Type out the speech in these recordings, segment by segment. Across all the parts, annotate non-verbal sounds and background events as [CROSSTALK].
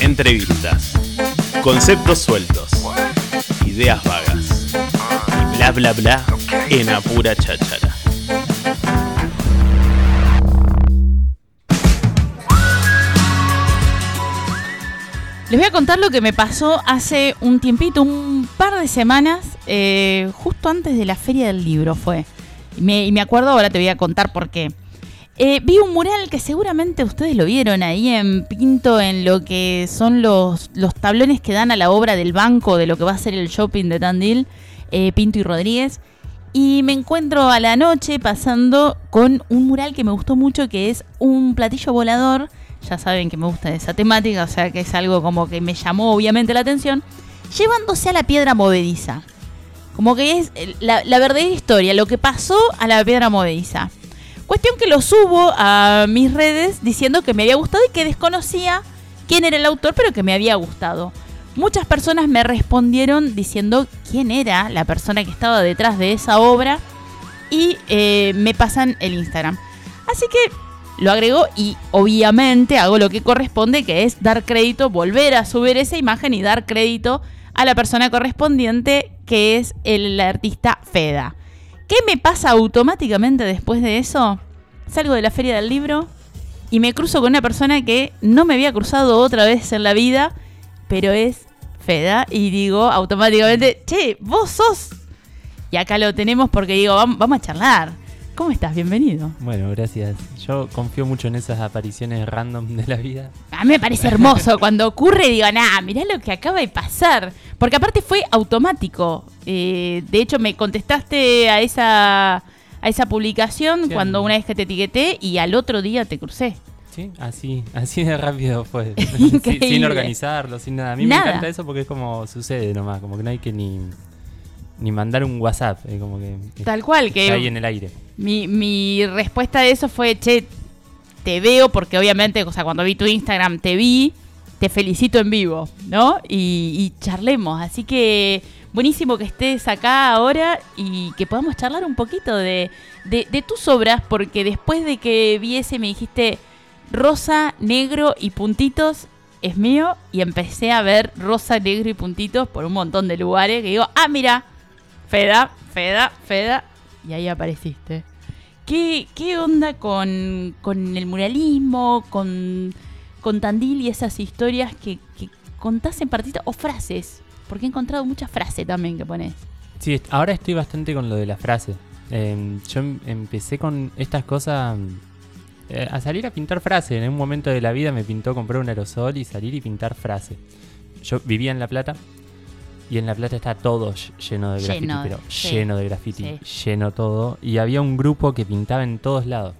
Entrevistas. Conceptos sueltos. Ideas vagas. Y bla bla bla en apura cháchara. Les voy a contar lo que me pasó hace un tiempito, un par de semanas, eh, justo antes de la feria del libro fue. Y me, y me acuerdo, ahora te voy a contar por qué. Eh, vi un mural que seguramente ustedes lo vieron ahí en Pinto, en lo que son los, los tablones que dan a la obra del banco de lo que va a ser el shopping de Tandil, eh, Pinto y Rodríguez. Y me encuentro a la noche pasando con un mural que me gustó mucho, que es un platillo volador. Ya saben que me gusta esa temática, o sea que es algo como que me llamó obviamente la atención. Llevándose a la piedra movediza. Como que es la, la verdadera historia, lo que pasó a la piedra movediza. Cuestión que lo subo a mis redes diciendo que me había gustado y que desconocía quién era el autor, pero que me había gustado. Muchas personas me respondieron diciendo quién era la persona que estaba detrás de esa obra y eh, me pasan el Instagram. Así que lo agrego y obviamente hago lo que corresponde, que es dar crédito, volver a subir esa imagen y dar crédito a la persona correspondiente, que es el artista Feda. ¿Qué me pasa automáticamente después de eso? Salgo de la feria del libro y me cruzo con una persona que no me había cruzado otra vez en la vida, pero es Feda, y digo automáticamente, che, vos sos. Y acá lo tenemos porque digo, vam- vamos a charlar. ¿Cómo estás? Bienvenido. Bueno, gracias. Yo confío mucho en esas apariciones random de la vida. A mí me parece hermoso cuando ocurre y digo, nah, mirá lo que acaba de pasar. Porque aparte fue automático. Eh, de hecho, me contestaste a esa, a esa publicación Sí, cuando una vez que te etiqueté y al otro día te crucé. Sí, así, así de rápido fue. [LAUGHS] Sin- organizarlo, sin nada. A mí Nada. me encanta eso porque es como sucede nomás, como que no hay que ni, ni mandar un WhatsApp, es como que Tal cual, está ahí que en el aire. mi, mi respuesta a eso fue, che, te veo porque obviamente, o sea, cuando vi tu Instagram te vi, te felicito en vivo, ¿no? Y, charlemos. Así que buenísimo que estés acá ahora y que podamos charlar un poquito de, de, tus obras, porque después de que vi ese me dijiste rosa, negro y puntitos. Es mío y empecé a ver rosa, negro y puntitos por un montón de lugares que digo, ah, mira, Feda, Feda, Feda, y ahí apareciste. ¿Qué, qué onda con, con el muralismo, con, con Tandil y esas historias que, que contás en partitas o frases? Porque he encontrado muchas frases también que pones. Sí, ahora estoy bastante con lo de la frase. Eh, yo em- empecé con estas cosas eh, a salir a pintar frase. En un momento de la vida me pintó comprar un aerosol y salir y pintar frase. Yo vivía en La Plata y en La Plata está todo ll- lleno de graffiti, Lleno de- pero sí, lleno de graffiti, sí. lleno todo. Y había un grupo que pintaba en todos lados.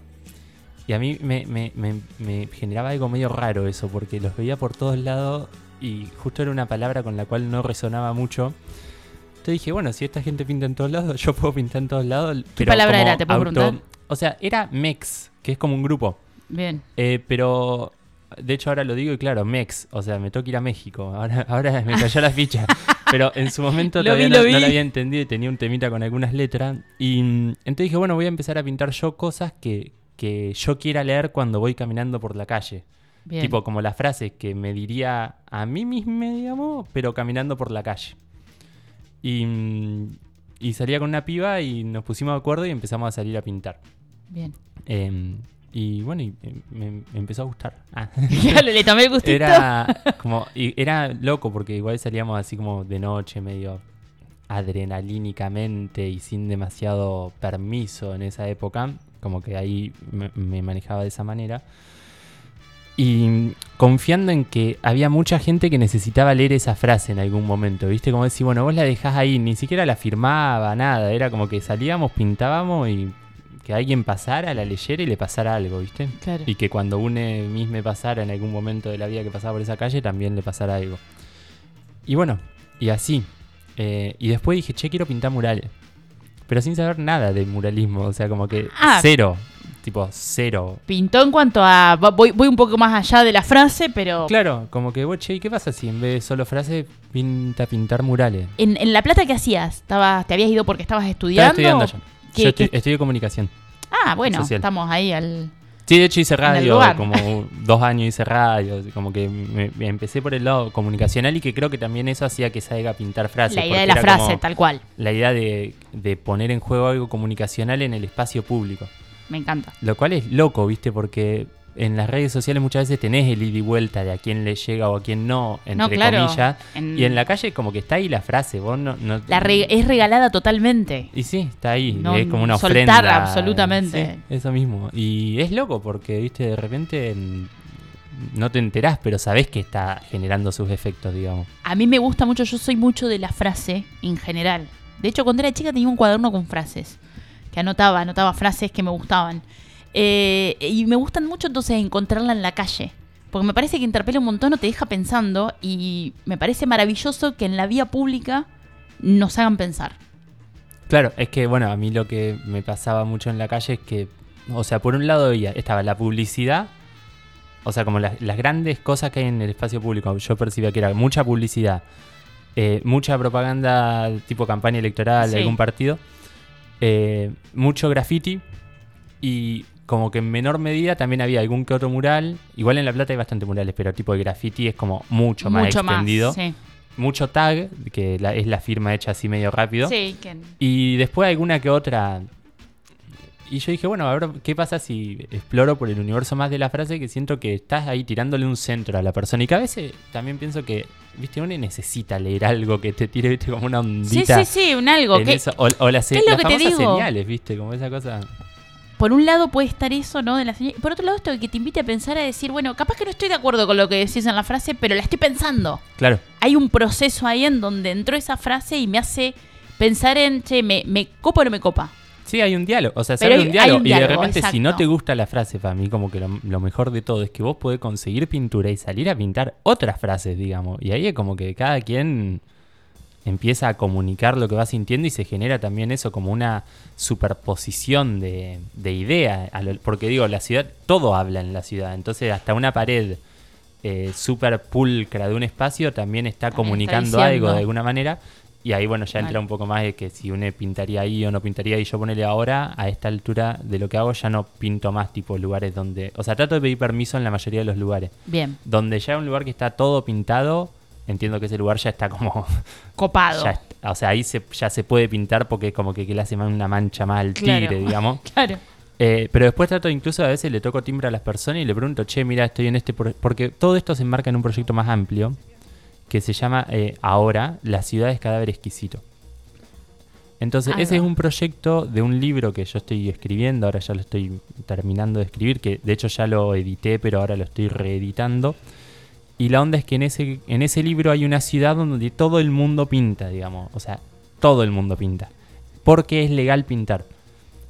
Y a mí me, me- me- me generaba algo medio raro eso, porque los veía por todos lados y justo era una palabra con la cual no resonaba mucho. Entonces dije, bueno, si esta gente pinta en todos lados, [LAUGHS] yo puedo pintar en todos lados. ¿Qué pero palabra era? ¿Te puedo preguntar? O sea, era Mex, que es como un grupo. Bien. Eh, pero, de hecho ahora lo digo y claro, Mex, o sea, me toca ir a México. Ahora, [LAUGHS] ahora me cayó la ficha. [LAUGHS] Pero en su momento todavía vi, no, lo no la había entendido y tenía un temita con algunas letras. Y mm, entonces dije, bueno, voy a empezar a pintar yo cosas que, que yo quiera leer cuando voy caminando por la calle. Bien. Tipo como las frases que me diría a mí mismo, digamos, pero caminando por la calle. Y, mm, y salía con una piba y nos pusimos de acuerdo y empezamos a salir a pintar. Bien. Em, y bueno, y, eh, me, me empezó a gustar. Ah. [LAUGHS] Claro, le tomé el gustito. era como y era loco porque igual salíamos así como de noche, medio adrenalínicamente y sin demasiado permiso en esa época. Como que ahí me, me manejaba de esa manera. Y confiando en que había mucha gente que necesitaba leer esa frase en algún momento, ¿viste? Como decir, bueno, vos la dejás ahí, ni siquiera la firmaba, nada. Era como que salíamos, pintábamos y que alguien pasara, la leyera y le pasara algo, ¿viste? Claro. Y que cuando une mismo pasara en algún momento de la vida que pasaba por esa calle, también le pasara algo. Y bueno, y así. Eh, y después dije, che, quiero pintar murales. Pero sin saber nada del muralismo, o sea, como que Ah. cero. Tipo, cero. Pintó en cuanto a. Voy, voy un poco más allá de la frase, pero. Claro, como que, "Bueno, che, ¿y qué pasa si en vez de solo frase pinta pintar murales? En, en La Plata, ¿qué hacías? ¿Estabas, ¿Te habías ido porque estabas Estaba estudiando? estudiando allá. ¿Qué- Yo estu- qué- estudio comunicación. Ah, bueno, Social. estamos ahí al, Sí, de hecho hice radio, como dos años hice radio, como que me, me empecé por el lado comunicacional y que creo que también eso hacía que salga a pintar frases. La idea de la frase, tal cual. La idea de, de poner en juego algo comunicacional en el espacio público. Me encanta. Lo cual es loco, ¿viste? Porque en las redes sociales muchas veces tenés el ida y vuelta de a quién le llega o a quién no, entre No, claro. comillas. En- Y en la calle como que está ahí la frase, vos no... no- La re- es regalada totalmente. Y sí, está ahí, No, es como una soltar ofrenda. absolutamente. Sí, eso mismo. Y es loco porque, viste, de repente mm, no te enterás, pero sabés que está generando sus efectos, digamos. A mí me gusta mucho, yo soy mucho de la frase en general. De hecho, cuando era chica tenía un cuaderno con frases. Que anotaba, anotaba frases que me gustaban. Eh, y me gustan mucho entonces encontrarla en la calle. Porque me parece que interpela un montón o te deja pensando. Y me parece maravilloso que en la vía pública nos hagan pensar. Claro, es que, bueno, a mí lo que me pasaba mucho en la calle es que, o sea, por un lado veía, estaba la publicidad, o sea, como las, las grandes cosas que hay en el espacio público, yo percibía que era mucha publicidad, eh, mucha propaganda tipo campaña electoral Sí. de algún partido, eh, mucho graffiti y como que en menor medida también había algún que otro mural, igual en La Plata hay bastante murales, pero tipo de graffiti es como mucho más mucho extendido, más. Sí. mucho tag, que la- es la firma hecha así medio rápido. Sí, que- Y después alguna que otra. Y yo dije, bueno, a ver, ¿qué pasa si exploro por el universo más de la frase? Que siento que estás ahí tirándole un centro a la persona. Y que a veces también pienso que, viste, uno necesita leer algo que te tire, viste, como una sí, ondita. sí, sí, un algo. que, eso. O, o las, ¿qué es lo las que te famosas digo? señales, viste, como esa cosa. Por un lado puede estar eso, ¿no? De la señal. y Por otro lado, esto que te invite a pensar, a decir, bueno, capaz que no estoy de acuerdo con lo que decís en la frase, pero la estoy pensando. Claro, Hay un proceso ahí en donde entró esa frase y me hace pensar en, che, ¿me, me copa o no me copa? sí, hay un diálogo. O sea, se abre un diálogo. y de repente, si no te gusta la frase, para mí, como que lo, lo mejor de todo es que vos podés conseguir pintura y salir a pintar otras frases, digamos. Y ahí es como que cada quien empieza a comunicar lo que va sintiendo y se genera también eso como una superposición de, de ideas. a lo- Porque digo, la ciudad, todo habla en la ciudad. Entonces, hasta una pared eh, súper pulcra de un espacio también está También está comunicando algo de alguna manera. Y ahí, bueno, ya entra un poco más de que si uno pintaría ahí o no pintaría ahí. Yo ponele ahora, a esta altura de lo que hago, ya no pinto más tipo lugares donde... O sea, trato de pedir permiso en la mayoría de los lugares. Bien, Donde ya hay un lugar que está todo pintado, entiendo que ese lugar ya está como... [LAUGHS] copado. ya o sea, ahí se, ya se puede pintar porque es como que, que le hace una mancha más al tigre, Claro. digamos. [LAUGHS] Claro. Eh, pero después trato incluso a veces le toco timbre a las personas y le pregunto, che, mira, estoy en este... pro-", Porque todo esto se enmarca en un proyecto más amplio que se llama eh, ahora La ciudad es cadáver exquisito. Entonces, ese es un proyecto de un libro que yo estoy escribiendo, ahora ya lo estoy terminando de escribir, que de hecho ya lo edité, pero ahora lo estoy reeditando. Y la onda es que en ese, en ese libro hay una ciudad donde todo el mundo pinta, digamos. O sea, todo el mundo pinta. Porque es legal pintar.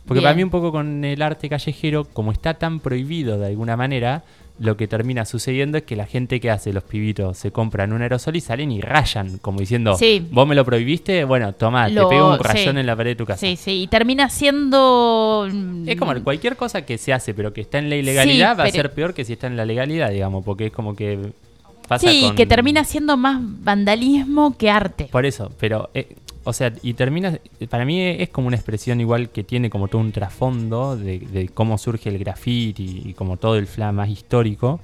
Porque para Bien. mí un poco con el arte callejero, como está tan prohibido de alguna manera, lo que termina sucediendo es que la gente que hace, los pibitos, se compran un aerosol y salen y rayan, como diciendo, Sí. vos me lo prohibiste, bueno, toma, Lo- te pego un rayón sí. en la pared de tu casa. Sí, sí, y termina siendo... mm, Es como cualquier cosa que se hace, pero que está en la ilegalidad, Sí, va a ser peor que si está en la legalidad, digamos, porque es como que pasa Sí, con- que termina siendo más vandalismo que arte. Por eso, pero, eh, o sea, y termina, para mí es como una expresión igual que tiene como todo un trasfondo de, de cómo surge el graffiti y como todo el fla más histórico,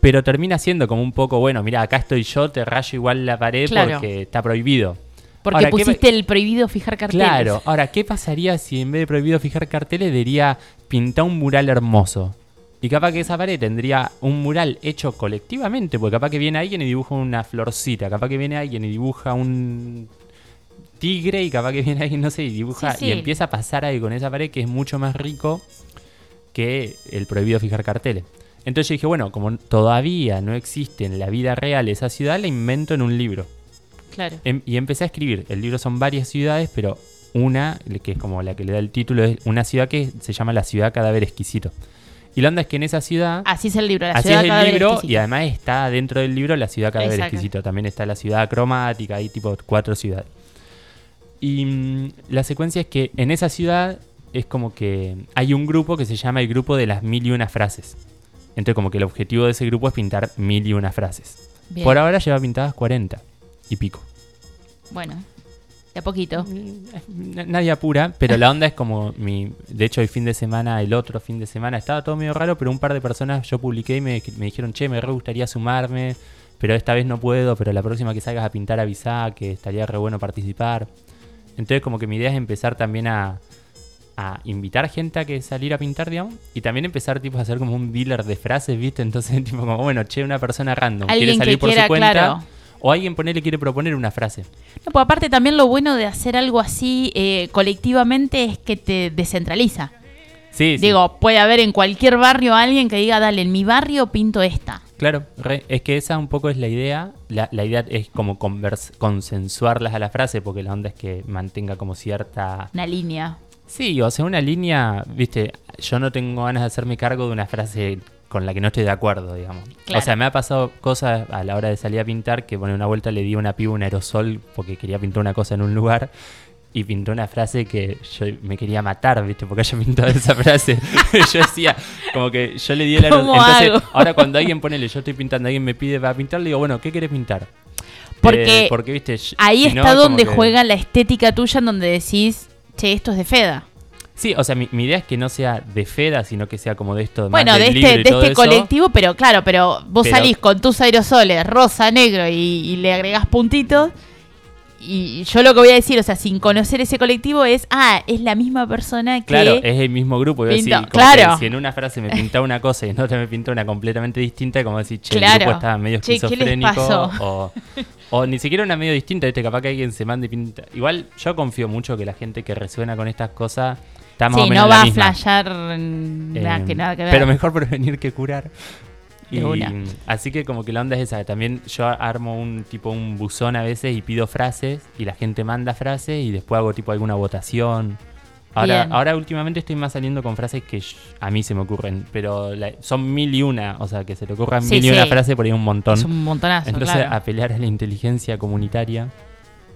pero termina siendo como un poco, bueno, mira, acá estoy yo, te rayo igual la pared Claro. porque está prohibido. Porque Ahora, ¿qué pusiste el prohibido fijar carteles. Claro, ahora, ¿qué pasaría si en vez de prohibido fijar carteles diría pintar un mural hermoso? Y capaz que esa pared tendría un mural hecho colectivamente, porque capaz que viene alguien y dibuja una florcita, capaz que viene alguien y dibuja un tigre y capaz que viene alguien, no sé, y dibuja Sí, sí. y empieza a pasar algo con esa pared que es mucho más rico que el prohibido fijar carteles. Entonces yo dije, bueno, como todavía no existe en la vida real esa ciudad, la invento en un libro. Claro. Em- y empecé a escribir. El libro son varias ciudades, pero una, que es como la que le da el título, es una ciudad que se llama La Ciudad Cadáver Exquisito. Y la onda es que en esa ciudad, Así es el libro. La así ciudad es cada el vez libro, exquisita. y además está dentro del libro La Ciudad Cadáver Exacto. Exquisito. También está la ciudad cromática, hay tipo cuatro ciudades. Y mm, la secuencia es que en esa ciudad es como que hay un grupo que se llama el grupo de las mil y una frases. Entonces como que el objetivo de ese grupo es pintar mil y una frases. Bien. Por ahora lleva pintadas 40 y pico. Bueno, De a poquito. N- Nadie apura, pero la onda es como mi. De hecho, el fin de semana, el otro fin de semana, estaba todo medio raro, pero un par de personas yo publiqué y me, me dijeron, che, me re gustaría sumarme, pero esta vez no puedo, pero la próxima que salgas a pintar avisá, que estaría re bueno participar. Entonces, como que mi idea es empezar también a, a invitar gente a que salir a pintar, digamos, y también empezar tipo a hacer como un dealer de frases, ¿viste? Entonces, [LAUGHS] tipo como, bueno, che, una persona random quiere salir que por quiera, su cuenta. claro. O alguien ponerle quiere proponer una frase. No, pues aparte también lo bueno de hacer algo así eh, colectivamente es que te descentraliza. Sí, sí. Digo, puede haber en cualquier barrio alguien que diga, dale, en mi barrio pinto esta. Claro, re- es que esa un poco es la idea. La, la idea es como convers- consensuarlas a la frase, porque la onda es que mantenga como cierta... Una línea. Sí, o sea, una línea, viste, yo no tengo ganas de hacerme cargo de una frase con la que no estoy de acuerdo, digamos. Claro. O sea, me ha pasado cosas a la hora de salir a pintar, que bueno, una vuelta le di a una piba un aerosol porque quería pintar una cosa en un lugar. Y pintó una frase que yo me quería matar, ¿viste? Porque ella pintó [LAUGHS] esa frase. [LAUGHS] yo decía, como que yo le di el aerosol. ¿Cómo Entonces, hago? ahora cuando alguien ponele, yo estoy pintando, alguien me pide para pintar, le digo, bueno, ¿qué querés pintar? Porque Eh, porque, viste, Ahí si está donde que- juega la estética tuya, en donde decís, che, esto es de Feda. Sí, o sea, mi, mi idea es que no sea de Feda, sino que sea como de esto. más Bueno, del de este, de este eso. colectivo, pero claro, pero vos Pero- salís con tus aerosoles rosa, negro y, y le agregás puntitos. Y yo lo que voy a decir, o sea, sin conocer ese colectivo es, ah, es la misma persona que... Claro, es el mismo grupo. A decir, como claro. que si en una frase me pintaba una cosa y en otra me pintó una completamente distinta, como decir, che, el Claro. grupo estaba medio Che, ¿qué les esquizofrénico. O, o ni siquiera una medio distinta, ¿viste? Capaz que alguien se manda y pinta. Igual yo confío mucho que la gente que resuena con estas cosas está más o Sí, menos no la va a flashear mm, nada, Eh, que nada que ver. Pero mejor prevenir que curar. Y, así que como que la onda es esa. También yo armo un tipo un buzón a veces y pido frases y la gente manda frases y después hago tipo alguna votación. Ahora, Bien. ahora últimamente estoy más saliendo con frases que a mí se me ocurren, pero la- son mil y una, o sea que se te ocurran Sí, mil y una sí. frases por ahí un montón. es un montonazo, Entonces claro. apelar a la inteligencia comunitaria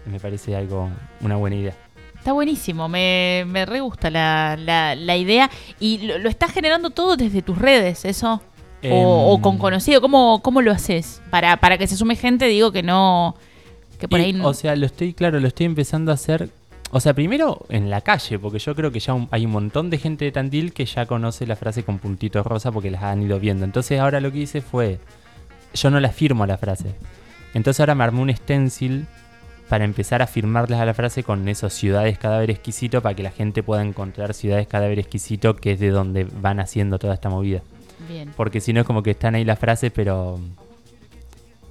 me parece algo, una buena idea. Está buenísimo, me, me re gusta la, la, la idea. Y lo, lo estás generando todo desde tus redes, eso. O, o Em, con conocido, ¿cómo, cómo lo haces? Para, para que se sume gente, digo que no. Que por Y, ahí. no- O sea, lo estoy, claro, lo estoy empezando a hacer. O sea, primero en la calle, porque yo creo que ya un- hay un montón de gente de Tandil que ya conoce la frase con puntitos rosa porque las han ido viendo. Entonces ahora lo que hice fue. Yo no la firmo a la frase. Entonces ahora me armé un stencil para empezar a firmarlas a la frase con esos ciudades cadáver exquisito para que la gente pueda encontrar ciudades cadáver exquisito que es de donde van haciendo toda esta movida. Bien. Porque si no es como que están ahí las frases, pero.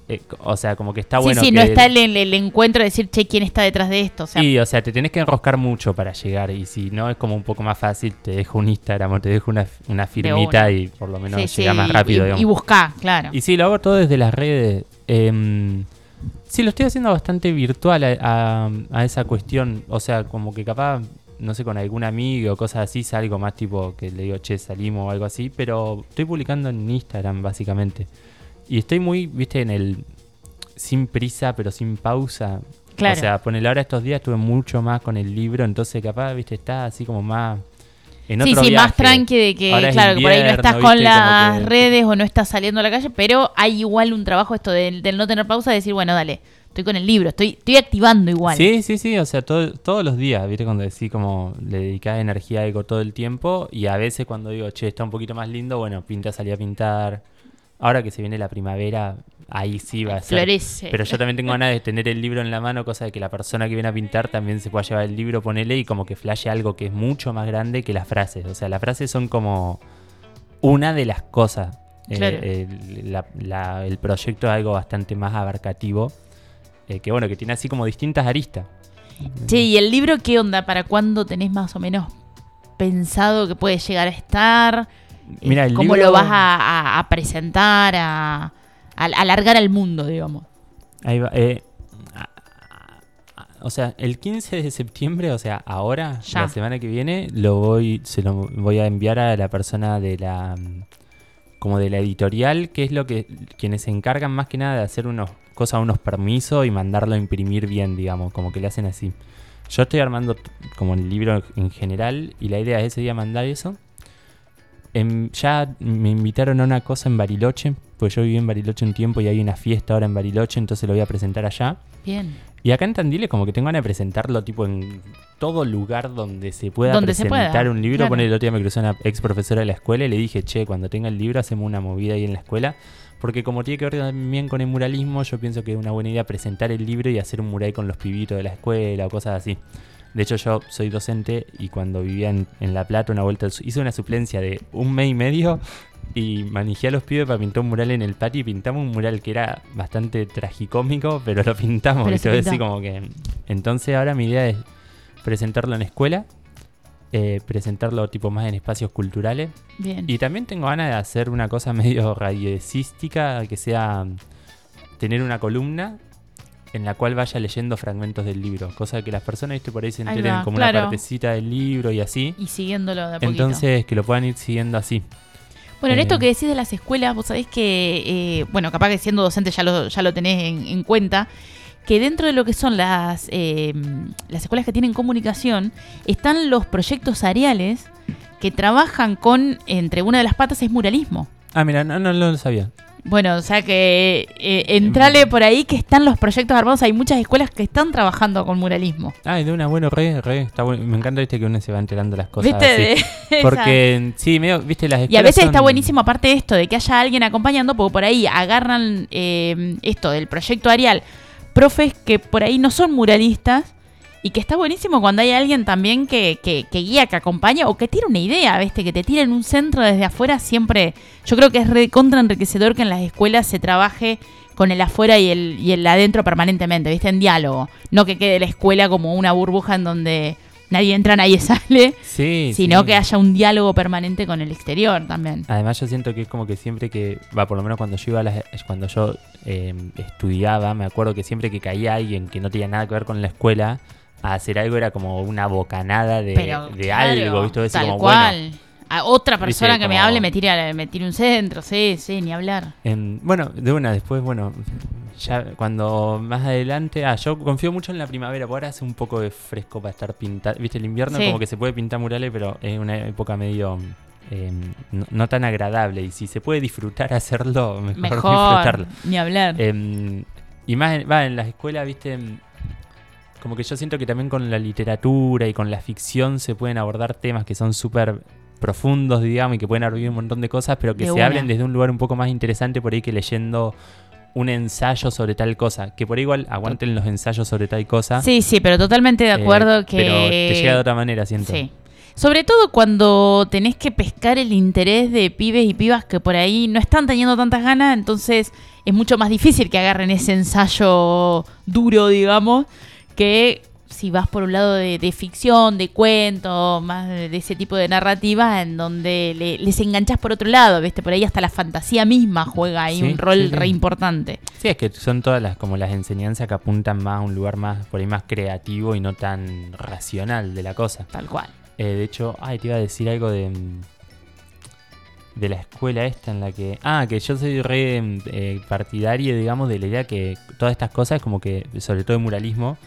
eh, o sea, como que está sí, bueno. sí, que no está el, el- el encuentro de decir, che, ¿quién está detrás de esto? O sea, Sí, o sea, te tenés que enroscar mucho para llegar. Y si no, es como un poco más fácil. Te dejo un Instagram o te dejo una, una firmita y por lo menos sí, sí, llega más rápido. Y, y, buscá, claro. Y sí, lo hago todo desde las redes. Em, sí, lo estoy haciendo bastante virtual a, a- a esa cuestión. O sea, como que capaz, no sé, con algún amigo o cosas así, salgo más tipo que le digo, che, salimos o algo así. Pero estoy publicando en Instagram, básicamente. Y estoy muy, viste, en el. Sin prisa, pero sin pausa. Claro. O sea, ponele ahora estos días estuve mucho más con el libro, entonces capaz, viste, está así como más. En sí, otro sí, más viaje. tranqui de que, Ahora claro, que por ahí no estás ¿viste? con las que- redes o no estás saliendo a la calle, pero hay igual un trabajo esto del, del no tener pausa, de decir, bueno, dale, estoy con el libro, estoy, estoy activando igual. Sí, sí, sí, o sea, todo- todos los días, ¿viste? Cuando decís como le dedicás energía a algo todo el tiempo y a veces cuando digo, che, está un poquito más lindo, bueno, pinta, salí a pintar. Ahora que se viene la primavera, ahí sí va a ser. Florece. Pero yo también tengo ganas de tener el libro en la mano, cosa de que la persona que viene a pintar también se pueda llevar el libro, ponele y como que flashe algo que es mucho más grande que las frases. O sea, las frases son como una de las cosas. Eh, Claro. el, la- la- el proyecto es algo bastante más abarcativo. eh, que bueno, que tiene así como distintas aristas. Che, ¿y el libro qué onda? ¿Para cuándo tenés más o menos pensado que puede llegar a estar? Eh, Mira, el ¿Cómo libro- lo vas a, a- a presentar, a, a alargar al mundo, digamos? Ahí va. eh, o sea, el 15 de septiembre, o sea, ahora, Ya. la semana que viene, lo voy, se lo voy a enviar a la persona de la como de la editorial, que es lo que quienes se encargan más que nada de hacer unos cosas, unos permisos y mandarlo a imprimir bien, digamos, como que le hacen así. Yo estoy armando como el libro en general y la idea es ese día mandar eso. Em, ya me invitaron a una cosa en Bariloche, pues yo viví en Bariloche un tiempo y hay una fiesta ahora en Bariloche, entonces lo voy a presentar allá. Bien. Y acá en Tandil es como que tengo ganas de presentarlo tipo en todo lugar donde se pueda Donde se presentar pueda, un libro. claro. Poner el otro día me cruzó una ex profesora de la escuela y le dije, che, cuando tenga el libro hacemos una movida ahí en la escuela. Porque como tiene que ver también con el muralismo, yo pienso que es una buena idea presentar el libro y hacer un mural con los pibitos de la escuela o cosas así. De hecho, yo soy docente y cuando vivía en, en La Plata, una vuelta hice una suplencia de un mes y medio y manejé a los pibes para pintar un mural en el patio y pintamos un mural que era bastante tragicómico, pero lo pintamos. Pero ¿viste? se Así como que... Entonces ahora mi idea es presentarlo en escuela, eh, presentarlo tipo más en espacios culturales Bien. y también tengo ganas de hacer una cosa medio radiocística, que sea tener una columna en la cual vaya leyendo fragmentos del libro, cosa que las personas ¿viste? por ahí se Ahí enteren va, como claro. una partecita del libro y así. Y siguiéndolo de a poquito. Entonces que lo puedan ir siguiendo así. Bueno, en Eh, esto que decís de las escuelas, vos sabés que, eh, bueno, capaz que siendo docente ya lo, ya lo tenés en, en cuenta, que dentro de lo que son las, eh, las escuelas que tienen comunicación, están los proyectos areales que trabajan con, entre una de las patas es muralismo. Ah, mira, no, no, no lo sabía. Bueno, o sea que eh, entrale por ahí que están los proyectos armados. Hay muchas escuelas que están trabajando con muralismo. Ah, de una, bueno, re, re, está bueno. Me encanta, viste, que uno se va enterando las cosas ¿Viste? así. [LAUGHS] De esa- Porque, sí, medio, viste, las Y a escuelas veces está buenísimo, aparte de esto, de que haya alguien acompañando, porque por ahí agarran eh, esto del proyecto Arial, profes que por ahí no son muralistas, y que está buenísimo cuando hay alguien también que, que, que guía, que acompaña, o que tira una idea, ¿viste? Que te tira en un centro desde afuera, siempre. Yo creo que es re contra enriquecedor que en las escuelas se trabaje con el afuera y el, y el adentro permanentemente, ¿viste? En diálogo. No que quede la escuela como una burbuja en donde nadie entra, nadie [LAUGHS] sale, Sí, sino sí. que haya un diálogo permanente con el exterior también. Además yo siento que es como que siempre que, va, por lo menos cuando yo iba a las, cuando yo eh, estudiaba, me acuerdo que siempre que caía alguien que no tenía nada que ver con la escuela, a hacer algo era como una bocanada de, Pero de claro, algo, ¿viste? Decir tal como, cual. a otra persona que me hable me tira, me tira un centro, sí, sí, ni hablar. Bueno, en- bueno, de una, después, bueno, ya cuando más adelante, ah, yo confío mucho en la primavera, porque ahora hace un poco de fresco para estar pintando, viste, el invierno Sí. como que se puede pintar murales, pero es una época medio... eh, no, no tan agradable y si se puede disfrutar hacerlo mejor, Mejor, disfrutarlo ni hablar. Em, y más en, va, en las escuelas, viste, como que yo siento que también con la literatura y con la ficción se pueden abordar temas que son súper profundos, digamos, y que pueden abrir un montón de cosas, pero que De se una. hablen desde un lugar un poco más interesante por ahí que leyendo un ensayo sobre tal cosa. Que por ahí igual aguanten los ensayos sobre tal cosa. sí, sí, pero totalmente de eh, acuerdo que... Pero te llega de otra manera, siento. Sí. Sobre todo cuando tenés que pescar el interés de pibes y pibas que por ahí no están teniendo tantas ganas, entonces es mucho más difícil que agarren ese ensayo duro, digamos, que si vas por un lado de, de ficción, de cuento, más de, de ese tipo de narrativa, en donde le- les enganchás por otro lado, ¿viste? Por ahí hasta la fantasía misma juega ahí Sí, un rol sí, sí. re importante. Sí, es que son todas las como las enseñanzas que apuntan más a un lugar más por ahí más creativo y no tan racional de la cosa. Tal cual. Eh, de hecho, ay, te iba a decir algo de. mm, De la escuela esta en la que. Ah, que yo soy re mm, eh, partidario, digamos, de la idea que todas estas cosas, como que, sobre todo el muralismo,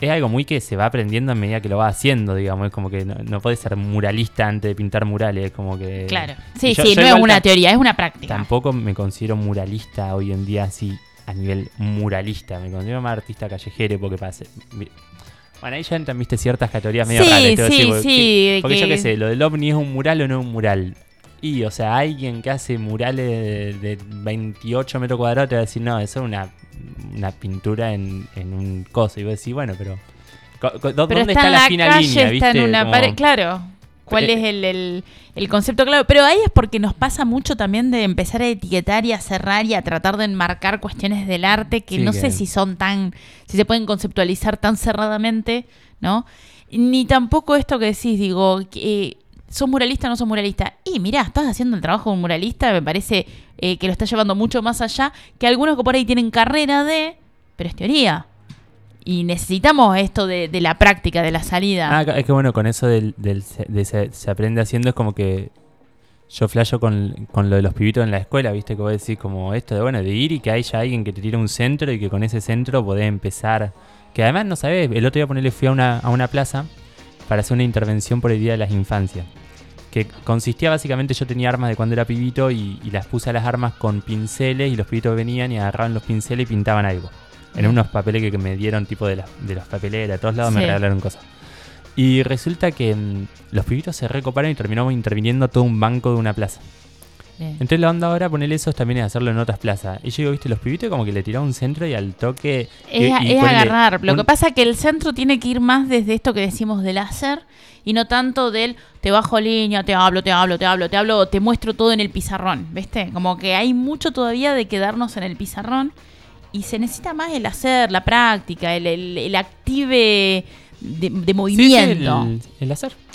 es algo muy que se va aprendiendo a medida que lo va haciendo, digamos. Es como que no, no puedes ser muralista antes de pintar murales, es como que. Claro. Sí, yo- sí, yo no es una teoría, es una práctica. Tampoco me considero muralista hoy en día así a nivel muralista. Me considero más artista callejero porque pase. Bueno, ahí ya entran, viste, ciertas categorías medio Sí, raras. te voy a sí, decir, porque- sí, de Porque yo qué sé, lo del ovni es un mural o no es un mural. Y, o sea, alguien que hace murales de, de 28 metros cuadrados te va a decir, no, eso es una, una pintura en, en un coso. Y vos decís, bueno, pero. co- co- ¿dó- Pero ¿Dónde está, la la fina calle, línea? está en una Como- pared, claro. ¿Cuál Eh, es el, el- el concepto claro? Pero ahí es porque nos pasa mucho también de empezar a etiquetar y a cerrar y a tratar de enmarcar cuestiones del arte que Sí, no que- sé si son tan, si se pueden conceptualizar tan cerradamente, ¿no? Ni tampoco esto que decís, digo, que, ¿sos muralista o no sos muralista? Y mirá, estás haciendo el trabajo de un muralista, me parece eh, que lo estás llevando mucho más allá que algunos que por ahí tienen carrera de, pero es teoría. Y necesitamos esto de, de la práctica, de la salida. Ah, es que bueno, con eso del, de se, aprende haciendo es como que yo flasho con, con lo de los pibitos en la escuela, ¿viste? Que vos decís como esto de, bueno, de ir y que haya alguien que te tire un centro y que con ese centro podés empezar. Que además, no sabés, el otro día ponerle fui a una, a una plaza para hacer una intervención por el Día de las Infancias. Que consistía básicamente, yo tenía armas de cuando era pibito y, y las puse a las armas con pinceles y los pibitos venían y agarraban los pinceles y pintaban algo. En unos papeles que, que me dieron, tipo de, las de los papeleras, de todos lados me Sí. regalaron cosas. Y resulta que mm, los pibitos se recoparon y terminamos interviniendo todo un banco de una plaza. Bien. Entonces la onda ahora ponerle eso también es hacerlo en otras plazas. Y yo digo, viste, los pibitos como que le tiraron un centro y al toque... Es, y es ponele agarrar. Lo que pasa es que el centro tiene que ir más desde esto que decimos del hacer y no tanto del te bajo línea, te hablo, te hablo, te hablo, te hablo, te muestro todo en el pizarrón. ¿Viste? Como que hay mucho todavía de quedarnos en el pizarrón y se necesita más el hacer, la práctica, el, el, el active de, de Sí, sí, movimiento. el, el hacer. [LAUGHS] [LAUGHS]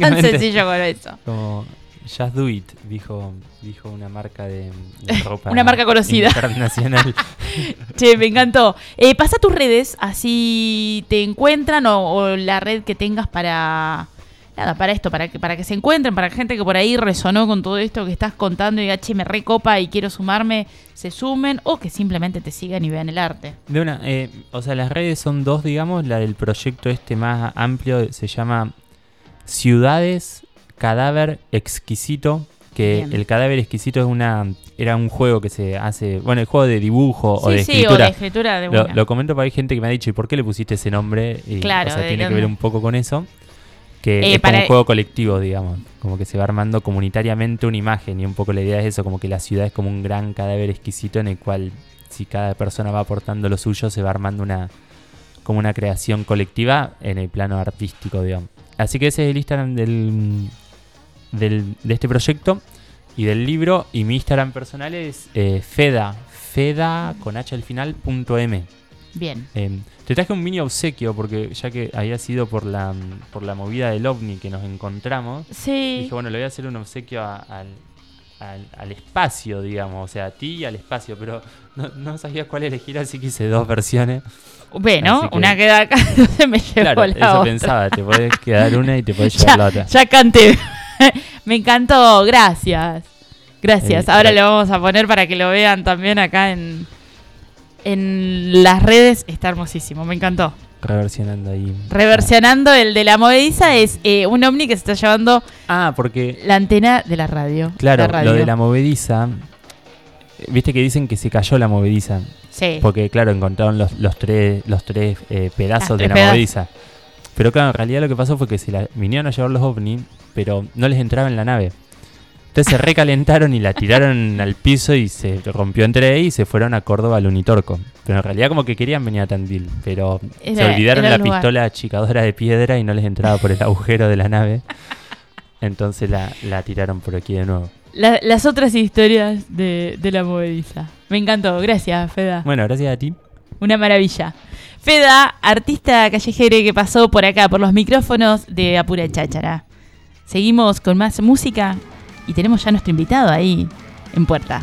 Tan sencillo como eso. Como Just Do It, dijo, dijo una marca de, de [LAUGHS] ropa. Una marca conocida. Internacional. [LAUGHS] Che, me encantó. Eh, pasa tus redes, así te encuentran o, o la red que tengas para nada, para esto, para que para que se encuentren, para gente que por ahí resonó con todo esto que estás contando y diga, che, me recopa y quiero sumarme, se sumen o que simplemente te sigan y vean el arte. De una, eh, o sea, las redes son dos, digamos. La del proyecto este más amplio se llama Ciudades Cadáver Exquisito. Que Bien. el cadáver exquisito es una era un juego que se hace, bueno, el juego de dibujo o de sí, escritura. o de escritura de Lo, comento porque hay gente que me ha dicho, ¿y por qué le pusiste ese nombre? Y, Claro, o sea, ¿de tiene que ver un poco con eso. Que Eh, es como para- un juego colectivo, digamos. Como que se va armando comunitariamente una imagen. Y un poco la idea es eso, como que la ciudad es como un gran cadáver exquisito en el cual si cada persona va aportando lo suyo, se va armando una como una creación colectiva en el plano artístico, digamos. Así que ese es el Instagram del, del- de este proyecto y del libro. Y mi Instagram personal es eh, Feda, Feda con H al final, punto M. Bien. Eh, te traje un mini obsequio porque ya que había sido por la, por la movida del ovni que nos encontramos, Sí. dije, bueno, le voy a hacer un obsequio a- al, al, al espacio, digamos, o sea, a ti y al espacio, pero no, no sabía cuál elegir, así que hice dos versiones. Bueno, que- una queda acá, [LAUGHS] entonces me llevo Claro, la eso otra. pensaba, te podés quedar una y te podés [LAUGHS] llevar la otra. ya canté. [LAUGHS] Me encantó, gracias. Gracias. Eh, Ahora gra- le vamos a poner para que lo vean también acá en, en las redes. Está hermosísimo, me encantó. Reversionando ahí. Reversionando el de la movediza es eh, un ovni que se está llevando Ah, porque la antena de la radio. Claro, La radio. lo de la movediza. eh, Viste que dicen que se cayó la movediza. Sí. Porque, claro, encontraron los, los tres, los tres eh, pedazos Las de tres la movediza. Pero, claro, en realidad lo que pasó fue que se la vinieron a llevar los ovnis, pero no les entraba en la nave. Entonces se recalentaron y la tiraron al piso y se rompió entre ahí y se fueron a Córdoba al Unitorco. Pero en realidad como que querían venir a Tandil, pero se olvidaron la lugar. pistola achicadora de piedra y no les entraba por el agujero de la nave. Entonces la, la tiraron por aquí de nuevo. La- las otras historias de, de la movediza. Me encantó, gracias, Feda. Bueno, gracias a ti. Una maravilla. Feda, artista callejero que pasó por acá, por los micrófonos de Apura Cháchara. Seguimos con más música y tenemos ya nuestro invitado ahí en puerta.